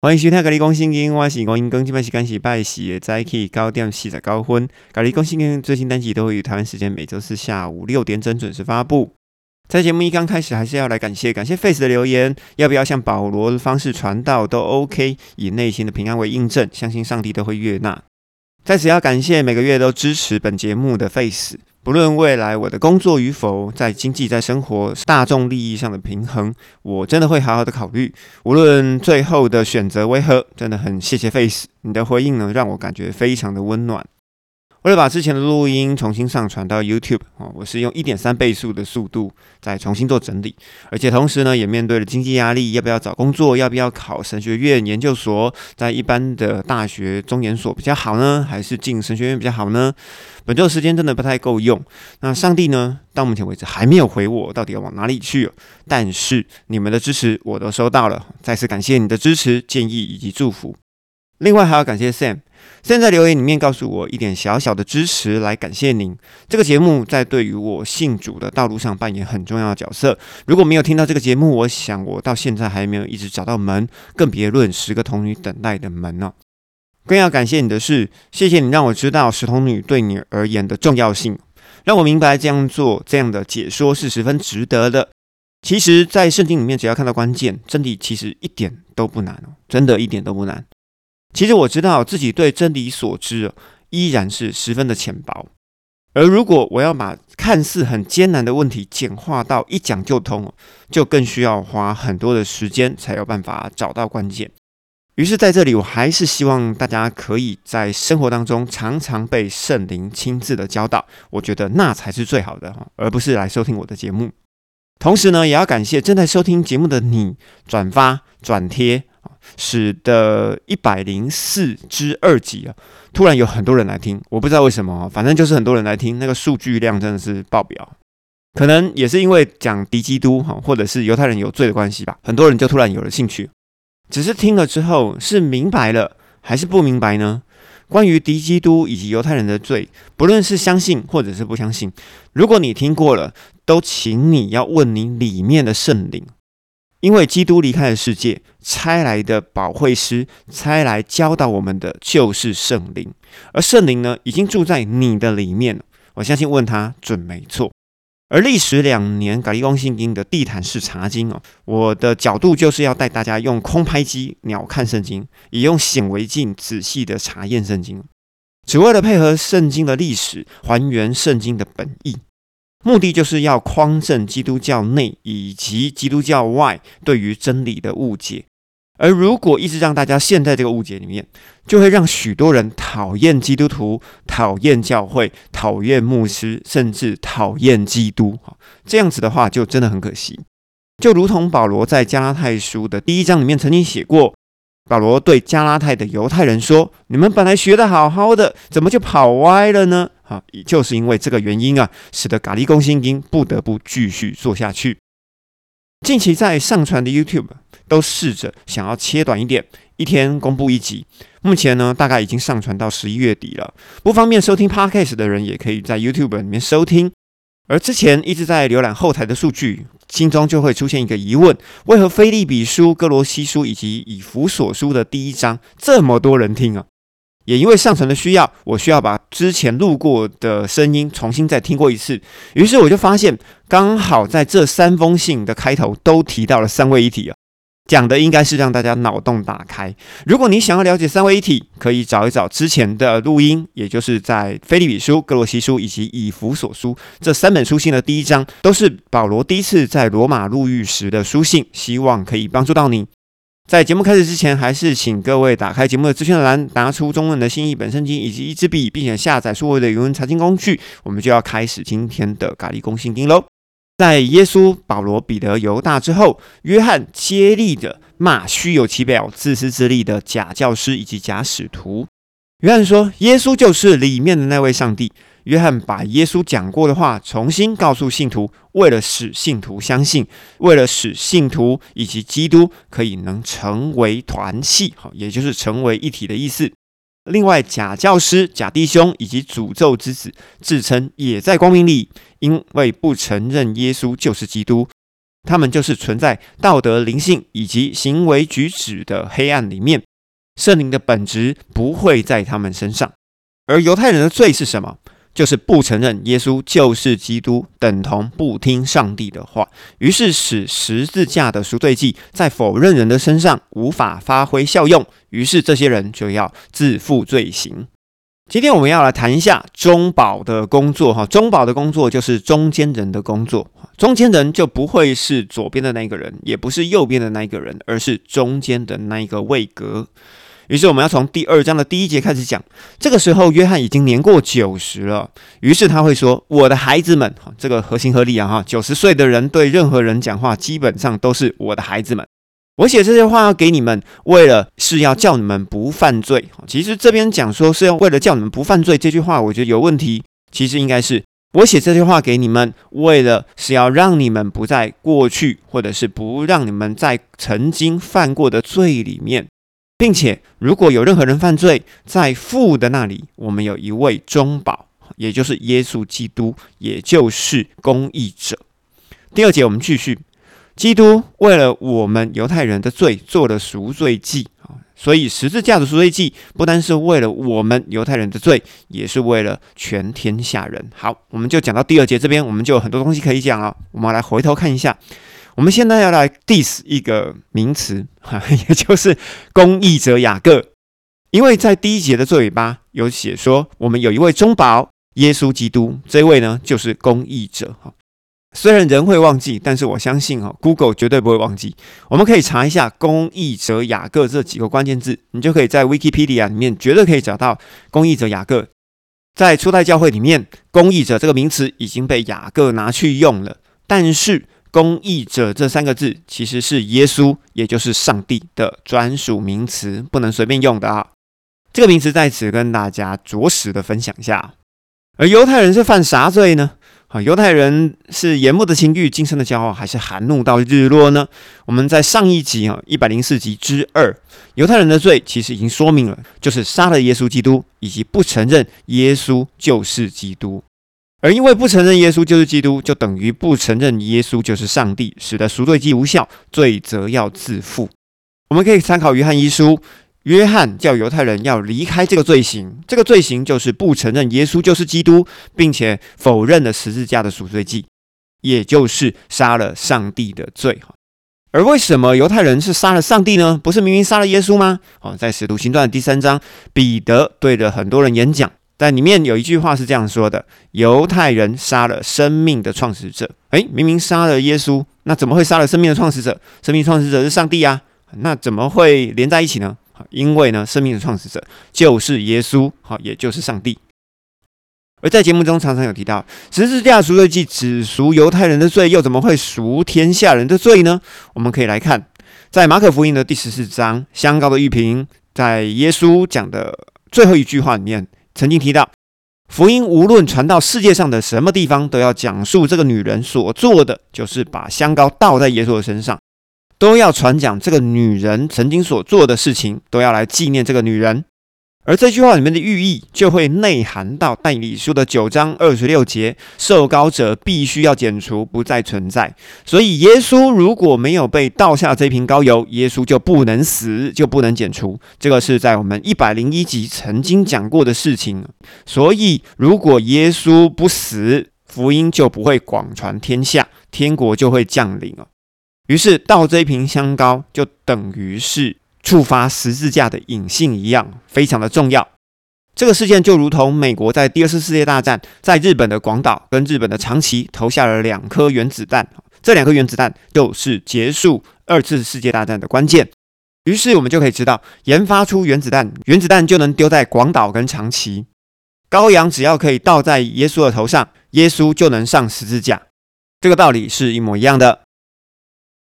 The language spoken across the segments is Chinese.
欢迎收听《咖喱公信经》，我是公英更，今晚是干喜拜喜的早起高点四十高分。咖喱公信经最新单集都会于台湾时间每周四下午六点整准时发布。在节目一刚开始，还是要来感谢感谢 Face 的留言，要不要像保罗的方式传道都 OK，以内心的平安为印证，相信上帝都会悦纳。在此要感谢每个月都支持本节目的 Face。不论未来我的工作与否，在经济、在生活、大众利益上的平衡，我真的会好好的考虑。无论最后的选择为何，真的很谢谢 Face 你的回应呢，让我感觉非常的温暖。为了把之前的录音重新上传到 YouTube 哦，我是用一点三倍速的速度再重新做整理，而且同时呢，也面对了经济压力，要不要找工作，要不要考神学院、研究所，在一般的大学、中研所比较好呢，还是进神学院比较好呢？本周时间真的不太够用。那上帝呢，到目前为止还没有回我，到底要往哪里去？但是你们的支持我都收到了，再次感谢你的支持、建议以及祝福。另外还要感谢 Sam，现在留言里面告诉我一点小小的支持，来感谢您。这个节目在对于我信主的道路上扮演很重要的角色。如果没有听到这个节目，我想我到现在还没有一直找到门，更别论十个童女等待的门呢。更要感谢你的是，谢谢你让我知道十童女对你而言的重要性，让我明白这样做这样的解说是十分值得的。其实，在圣经里面，只要看到关键真理，其实一点都不难哦，真的一点都不难。其实我知道自己对真理所知依然是十分的浅薄，而如果我要把看似很艰难的问题简化到一讲就通，就更需要花很多的时间才有办法找到关键。于是在这里，我还是希望大家可以在生活当中常常被圣灵亲自的教导，我觉得那才是最好的哈，而不是来收听我的节目。同时呢，也要感谢正在收听节目的你，转发转贴。使得一百零四之二集啊，突然有很多人来听，我不知道为什么，反正就是很多人来听，那个数据量真的是爆表。可能也是因为讲敌基督哈，或者是犹太人有罪的关系吧，很多人就突然有了兴趣。只是听了之后是明白了还是不明白呢？关于敌基督以及犹太人的罪，不论是相信或者是不相信，如果你听过了，都请你要问你里面的圣灵。因为基督离开了世界，差来的保惠师，差来教导我们的就是圣灵，而圣灵呢，已经住在你的里面了。我相信问他准没错。而历时两年，咖喱光信经的地毯式查经哦，我的角度就是要带大家用空拍机鸟看圣经，以用显微镜仔细的查验圣经，只为了配合圣经的历史，还原圣经的本意。目的就是要匡正基督教内以及基督教外对于真理的误解，而如果一直让大家陷在这个误解里面，就会让许多人讨厌基督徒、讨厌教会、讨厌牧师，甚至讨厌基督。这样子的话就真的很可惜。就如同保罗在加拉太书的第一章里面曾经写过。保罗对加拉太的犹太人说：“你们本来学的好好的，怎么就跑歪了呢？”啊，就是因为这个原因啊，使得咖喱公信经不得不继续做下去。近期在上传的 YouTube 都试着想要切短一点，一天公布一集。目前呢，大概已经上传到十一月底了。不方便收听 Podcast 的人，也可以在 YouTube 里面收听。而之前一直在浏览后台的数据，心中就会出现一个疑问：为何菲利比书、哥罗西书以及以弗所书的第一章这么多人听啊？也因为上层的需要，我需要把之前录过的声音重新再听过一次。于是我就发现，刚好在这三封信的开头都提到了三位一体啊。讲的应该是让大家脑洞打开。如果你想要了解三位一体，可以找一找之前的录音，也就是在《菲利比书》《哥罗西书》以及《以弗所书》这三本书信的第一章，都是保罗第一次在罗马入狱时的书信，希望可以帮助到你。在节目开始之前，还是请各位打开节目的资讯栏，拿出中文的新译本圣经以及一支笔，并且下载所有的语文查经工具，我们就要开始今天的咖喱公信经喽。在耶稣、保罗、彼得、犹大之后，约翰接力的骂虚有其表、自私自利的假教师以及假使徒。约翰说：“耶稣就是里面的那位上帝。”约翰把耶稣讲过的话重新告诉信徒，为了使信徒相信，为了使信徒以及基督可以能成为团契，好，也就是成为一体的意思。另外，假教师、假弟兄以及诅咒之子自称也在光明里，因为不承认耶稣就是基督。他们就是存在道德灵性以及行为举止的黑暗里面，圣灵的本质不会在他们身上。而犹太人的罪是什么？就是不承认耶稣就是基督，等同不听上帝的话，于是使十字架的赎罪祭在否认人的身上无法发挥效用，于是这些人就要自负罪行。今天我们要来谈一下中保的工作，哈，中保的工作就是中间人的工作，中间人就不会是左边的那个人，也不是右边的那一个人，而是中间的那一个位格。于是我们要从第二章的第一节开始讲。这个时候，约翰已经年过九十了。于是他会说：“我的孩子们，这个合情合理啊，哈，九十岁的人对任何人讲话，基本上都是我的孩子们。我写这些话要给你们，为了是要叫你们不犯罪。其实这边讲说是要为了叫你们不犯罪，这句话我觉得有问题。其实应该是我写这句话给你们，为了是要让你们不在过去，或者是不让你们在曾经犯过的罪里面。”并且，如果有任何人犯罪，在父的那里，我们有一位中保，也就是耶稣基督，也就是公义者。第二节，我们继续，基督为了我们犹太人的罪做了赎罪祭啊，所以十字架的赎罪祭不单是为了我们犹太人的罪，也是为了全天下人。好，我们就讲到第二节这边，我们就有很多东西可以讲了。我们来回头看一下。我们现在要来 diss 一个名词，哈，也就是公益者雅各，因为在第一节的最尾巴有写说，我们有一位中保耶稣基督，这位呢就是公益者，哈。虽然人会忘记，但是我相信哈，Google 绝对不会忘记。我们可以查一下“公益者雅各”这几个关键字，你就可以在 Wikipedia 里面绝对可以找到公益者雅各。在初代教会里面，公益者这个名词已经被雅各拿去用了，但是。公义者这三个字其实是耶稣，也就是上帝的专属名词，不能随便用的啊。这个名词在此跟大家着实的分享一下。而犹太人是犯啥罪呢？啊，犹太人是眼目的情欲、今生的骄傲，还是含怒到日落呢？我们在上一集啊，一百零四集之二，犹太人的罪其实已经说明了，就是杀了耶稣基督，以及不承认耶稣就是基督。而因为不承认耶稣就是基督，就等于不承认耶稣就是上帝，使得赎罪祭无效，罪责要自负。我们可以参考约翰一书，约翰叫犹太人要离开这个罪行，这个罪行就是不承认耶稣就是基督，并且否认了十字架的赎罪祭，也就是杀了上帝的罪。而为什么犹太人是杀了上帝呢？不是明明杀了耶稣吗？哦，在使徒行传第三章，彼得对着很多人演讲。但里面有一句话是这样说的：犹太人杀了生命的创始者。诶，明明杀了耶稣，那怎么会杀了生命的创始者？生命创始者是上帝啊，那怎么会连在一起呢？因为呢，生命的创始者就是耶稣，好，也就是上帝。而在节目中常常有提到，十字架赎罪祭只赎犹太人的罪，又怎么会赎天下人的罪呢？我们可以来看，在马可福音的第十四章，香膏的玉瓶，在耶稣讲的最后一句话里面。曾经提到，福音无论传到世界上的什么地方，都要讲述这个女人所做的，就是把香膏倒在耶稣的身上，都要传讲这个女人曾经所做的事情，都要来纪念这个女人。而这句话里面的寓意就会内涵到《代理书》的九章二十六节：受膏者必须要剪除，不再存在。所以，耶稣如果没有被倒下这瓶膏油，耶稣就不能死，就不能剪除。这个是在我们一百零一集曾经讲过的事情。所以，如果耶稣不死，福音就不会广传天下，天国就会降临了。于是，倒这瓶香膏就等于是。触发十字架的隐性一样，非常的重要。这个事件就如同美国在第二次世界大战，在日本的广岛跟日本的长崎投下了两颗原子弹，这两颗原子弹就是结束二次世界大战的关键。于是我们就可以知道，研发出原子弹，原子弹就能丢在广岛跟长崎。羔羊只要可以倒在耶稣的头上，耶稣就能上十字架。这个道理是一模一样的。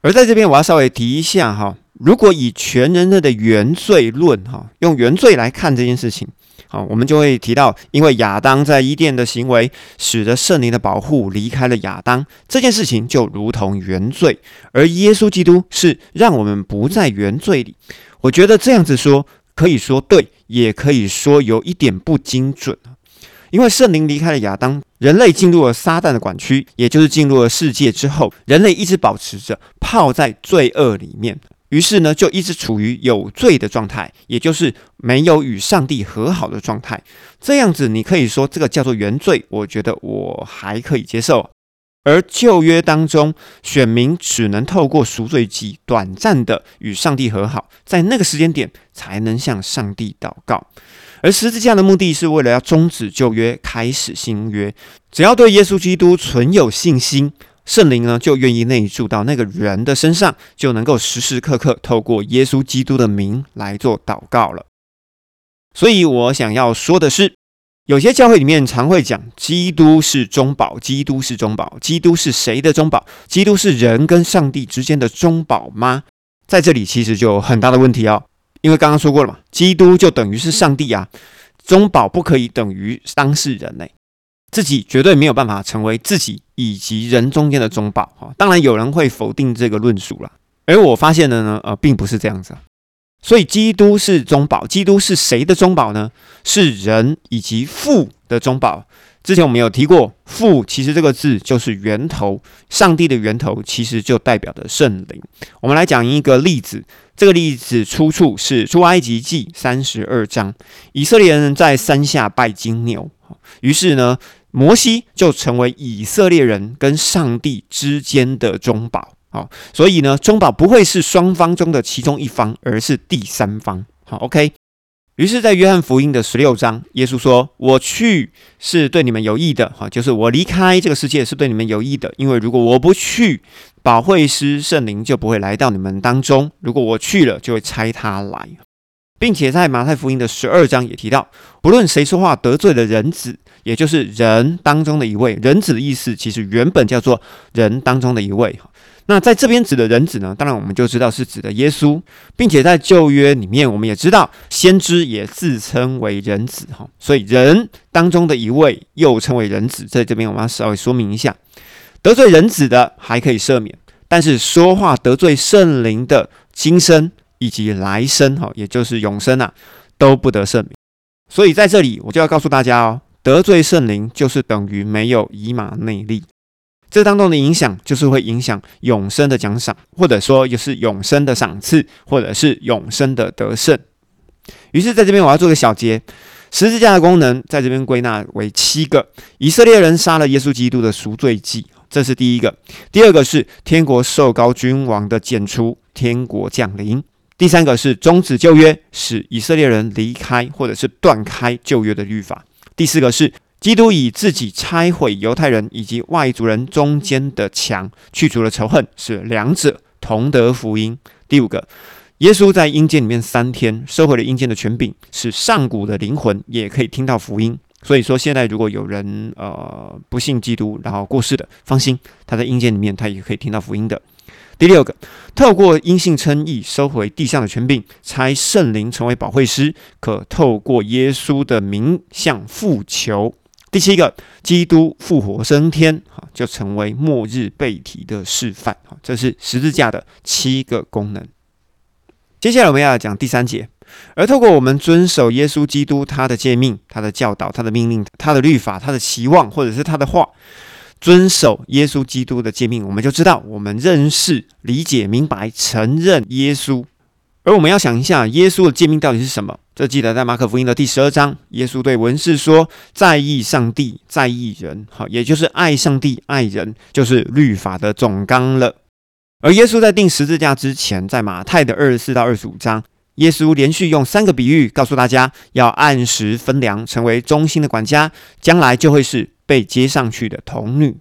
而在这边，我要稍微提一下哈。如果以全人类的原罪论，哈，用原罪来看这件事情，好，我们就会提到，因为亚当在伊甸的行为，使得圣灵的保护离开了亚当，这件事情就如同原罪，而耶稣基督是让我们不在原罪里。我觉得这样子说，可以说对，也可以说有一点不精准。因为圣灵离开了亚当，人类进入了撒旦的管区，也就是进入了世界之后，人类一直保持着泡在罪恶里面，于是呢，就一直处于有罪的状态，也就是没有与上帝和好的状态。这样子，你可以说这个叫做原罪，我觉得我还可以接受。而旧约当中，选民只能透过赎罪祭短暂的与上帝和好，在那个时间点才能向上帝祷告。而十字架的目的是为了要终止旧约，开始新约。只要对耶稣基督存有信心，圣灵呢就愿意内住到那个人的身上，就能够时时刻刻透过耶稣基督的名来做祷告了。所以我想要说的是。有些教会里面常会讲，基督是中保，基督是中保，基督是谁的中保？基督是人跟上帝之间的中保吗？在这里其实就有很大的问题哦，因为刚刚说过了嘛，基督就等于是上帝啊，中保不可以等于当事人呢，自己绝对没有办法成为自己以及人中间的中保哈。当然有人会否定这个论述了，而我发现的呢，呃，并不是这样子。所以，基督是中保。基督是谁的中保呢？是人以及父的中保。之前我们有提过，父其实这个字就是源头，上帝的源头其实就代表的圣灵。我们来讲一个例子，这个例子出处是出埃及记三十二章。以色列人在山下拜金牛，于是呢，摩西就成为以色列人跟上帝之间的中保。好，所以呢，中保不会是双方中的其中一方，而是第三方。好，OK。于是，在约翰福音的十六章，耶稣说：“我去是对你们有益的。”哈，就是我离开这个世界是对你们有益的，因为如果我不去，保惠师圣灵就不会来到你们当中；如果我去了，就会差他来，并且在马太福音的十二章也提到，不论谁说话得罪了人子，也就是人当中的一位，人子的意思其实原本叫做人当中的一位。那在这边指的人子呢？当然我们就知道是指的耶稣，并且在旧约里面，我们也知道先知也自称为人子哈。所以人当中的一位又称为人子，在这边我们要稍微说明一下：得罪人子的还可以赦免，但是说话得罪圣灵的今生以及来生哈，也就是永生啊，都不得赦免。所以在这里我就要告诉大家哦，得罪圣灵就是等于没有以马内利。这当中的影响，就是会影响永生的奖赏，或者说也是永生的赏赐，或者是永生的得胜。于是，在这边我要做个小结：十字架的功能，在这边归纳为七个。以色列人杀了耶稣基督的赎罪祭，这是第一个；第二个是天国受高君王的剪除，天国降临；第三个是终止旧约，使以色列人离开或者是断开旧约的律法；第四个是。基督以自己拆毁犹太人以及外族人中间的墙，去除了仇恨，使两者同得福音。第五个，耶稣在阴间里面三天，收回了阴间的权柄，使上古的灵魂也可以听到福音。所以说，现在如果有人呃不信基督，然后过世的，放心，他在阴间里面他也可以听到福音的。第六个，透过因信称义，收回地上的权柄，差圣灵成为保惠师，可透过耶稣的名向父求。第七个，基督复活升天，哈，就成为末日被提的示范，哈，这是十字架的七个功能。接下来我们要讲第三节，而透过我们遵守耶稣基督他的诫命、他的教导、他的命令、他的律法、他的期望，或者是他的话，遵守耶稣基督的诫命，我们就知道我们认识、理解、明白、承认耶稣。而我们要想一下，耶稣的诫命到底是什么？这记得在马可福音的第十二章，耶稣对文士说：“在意上帝，在意人，好，也就是爱上帝、爱人，就是律法的总纲了。”而耶稣在定十字架之前，在马太的二十四到二十五章，耶稣连续用三个比喻告诉大家，要按时分粮，成为忠心的管家，将来就会是被接上去的童女，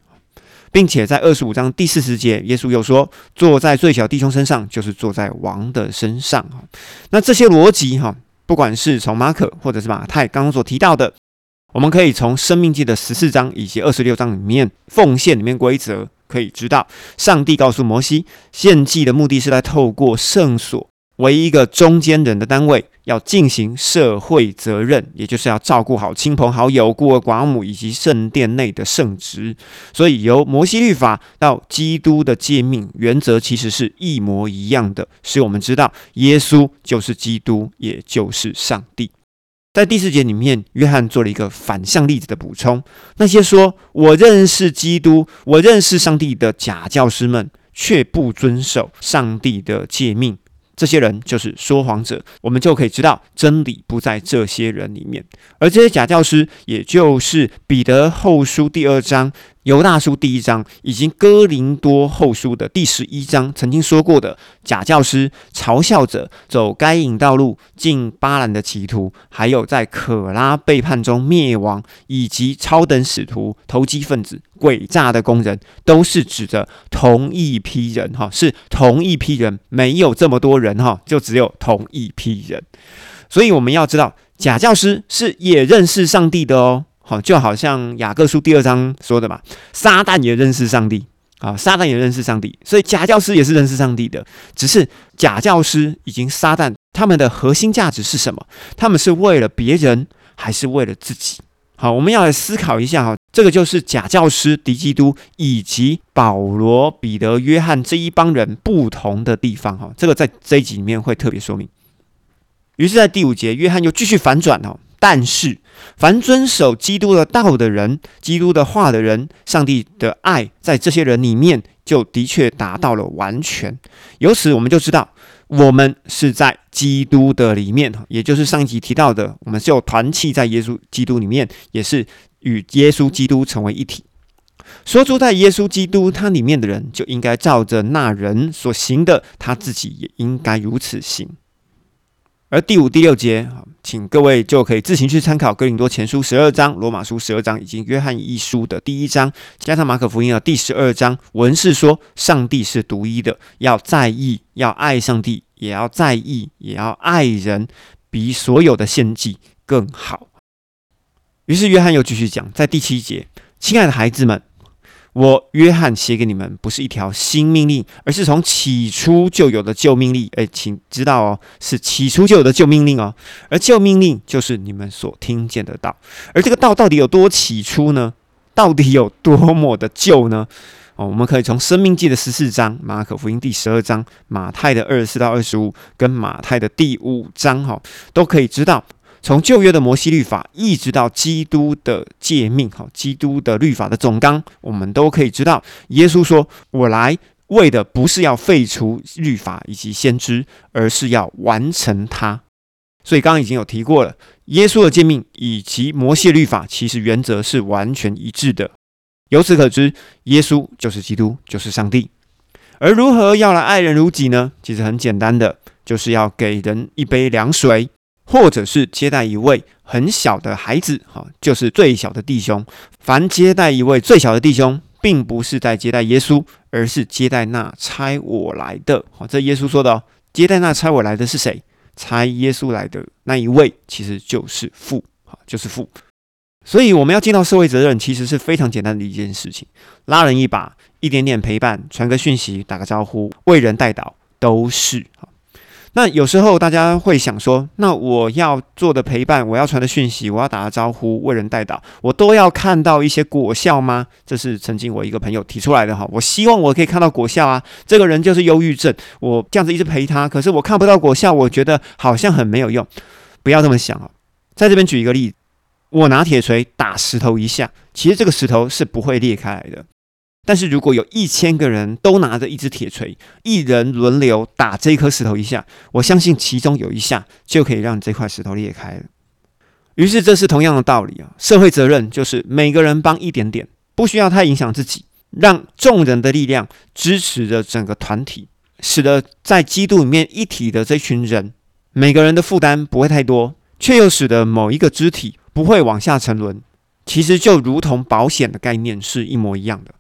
并且在二十五章第四十节，耶稣又说：“坐在最小弟兄身上，就是坐在王的身上。”那这些逻辑，哈。不管是从马可或者是马太刚刚所提到的，我们可以从生命记的十四章以及二十六章里面奉献里面规则，可以知道，上帝告诉摩西，献祭的目的是来透过圣所。为一个中间人的单位，要进行社会责任，也就是要照顾好亲朋好友、孤儿寡母以及圣殿内的圣职。所以，由摩西律法到基督的诫命原则，其实是一模一样的，使我们知道耶稣就是基督，也就是上帝。在第四节里面，约翰做了一个反向例子的补充。那些说我认识基督、我认识上帝的假教师们，却不遵守上帝的诫命。这些人就是说谎者，我们就可以知道真理不在这些人里面，而这些假教师，也就是彼得后书第二章、犹大书第一章，以及哥林多后书的第十一章曾经说过的假教师、嘲笑者、走该隐道路、进巴兰的歧途，还有在可拉背叛中灭亡，以及超等使徒、投机分子。诡诈的工人都是指着同一批人，哈，是同一批人，没有这么多人，哈，就只有同一批人。所以我们要知道，假教师是也认识上帝的哦，好，就好像雅各书第二章说的嘛，撒旦也认识上帝，啊，撒旦也认识上帝，所以假教师也是认识上帝的，只是假教师以及撒旦他们的核心价值是什么？他们是为了别人，还是为了自己？好，我们要来思考一下哈，这个就是假教师敌基督以及保罗、彼得、约翰这一帮人不同的地方哈。这个在这一集里面会特别说明。于是，在第五节，约翰又继续反转哦。但是，凡遵守基督的道的人、基督的话的人，上帝的爱在这些人里面就的确达到了完全。由此，我们就知道。我们是在基督的里面，也就是上一集提到的，我们是有团契在耶稣基督里面，也是与耶稣基督成为一体。说出在耶稣基督他里面的人，就应该照着那人所行的，他自己也应该如此行。而第五、第六节，请各位就可以自行去参考《哥林多前书》十二章、《罗马书》十二章以及《约翰一书》的第一章，加上《马可福音》的第十二章。文是说，上帝是独一的，要在意，要爱上帝，也要在意，也要爱人，比所有的献祭更好。于是约翰又继续讲，在第七节：“亲爱的孩子们。”我约翰写给你们不是一条新命令，而是从起初就有的旧命令。哎，请知道哦，是起初就有的旧命令哦。而旧命令就是你们所听见的道。而这个道到底有多起初呢？到底有多么的旧呢？哦，我们可以从《生命记》的十四章、马可福音第十二章、马太的二十四到二十五，跟马太的第五章，哈，都可以知道。从旧约的摩西律法，一直到基督的诫命，哈，基督的律法的总纲，我们都可以知道，耶稣说：“我来为的不是要废除律法以及先知，而是要完成它。”所以刚刚已经有提过了，耶稣的诫命以及摩西律法，其实原则是完全一致的。由此可知，耶稣就是基督，就是上帝。而如何要来爱人如己呢？其实很简单的，就是要给人一杯凉水。或者是接待一位很小的孩子，哈，就是最小的弟兄。凡接待一位最小的弟兄，并不是在接待耶稣，而是接待那差我来的。好，这耶稣说的哦。接待那差我来的是谁？差耶稣来的那一位，其实就是父，好，就是父。所以我们要尽到社会责任，其实是非常简单的一件事情，拉人一把，一点点陪伴，传个讯息，打个招呼，为人带导，都是。那有时候大家会想说，那我要做的陪伴，我要传的讯息，我要打的招呼，为人带导，我都要看到一些果效吗？这是曾经我一个朋友提出来的哈。我希望我可以看到果效啊。这个人就是忧郁症，我这样子一直陪他，可是我看不到果效，我觉得好像很没有用。不要这么想啊。在这边举一个例子，我拿铁锤打石头一下，其实这个石头是不会裂开来的。但是如果有一千个人都拿着一只铁锤，一人轮流打这一颗石头一下，我相信其中有一下就可以让这块石头裂开了。于是这是同样的道理啊，社会责任就是每个人帮一点点，不需要太影响自己，让众人的力量支持着整个团体，使得在基督里面一体的这群人，每个人的负担不会太多，却又使得某一个肢体不会往下沉沦。其实就如同保险的概念是一模一样的。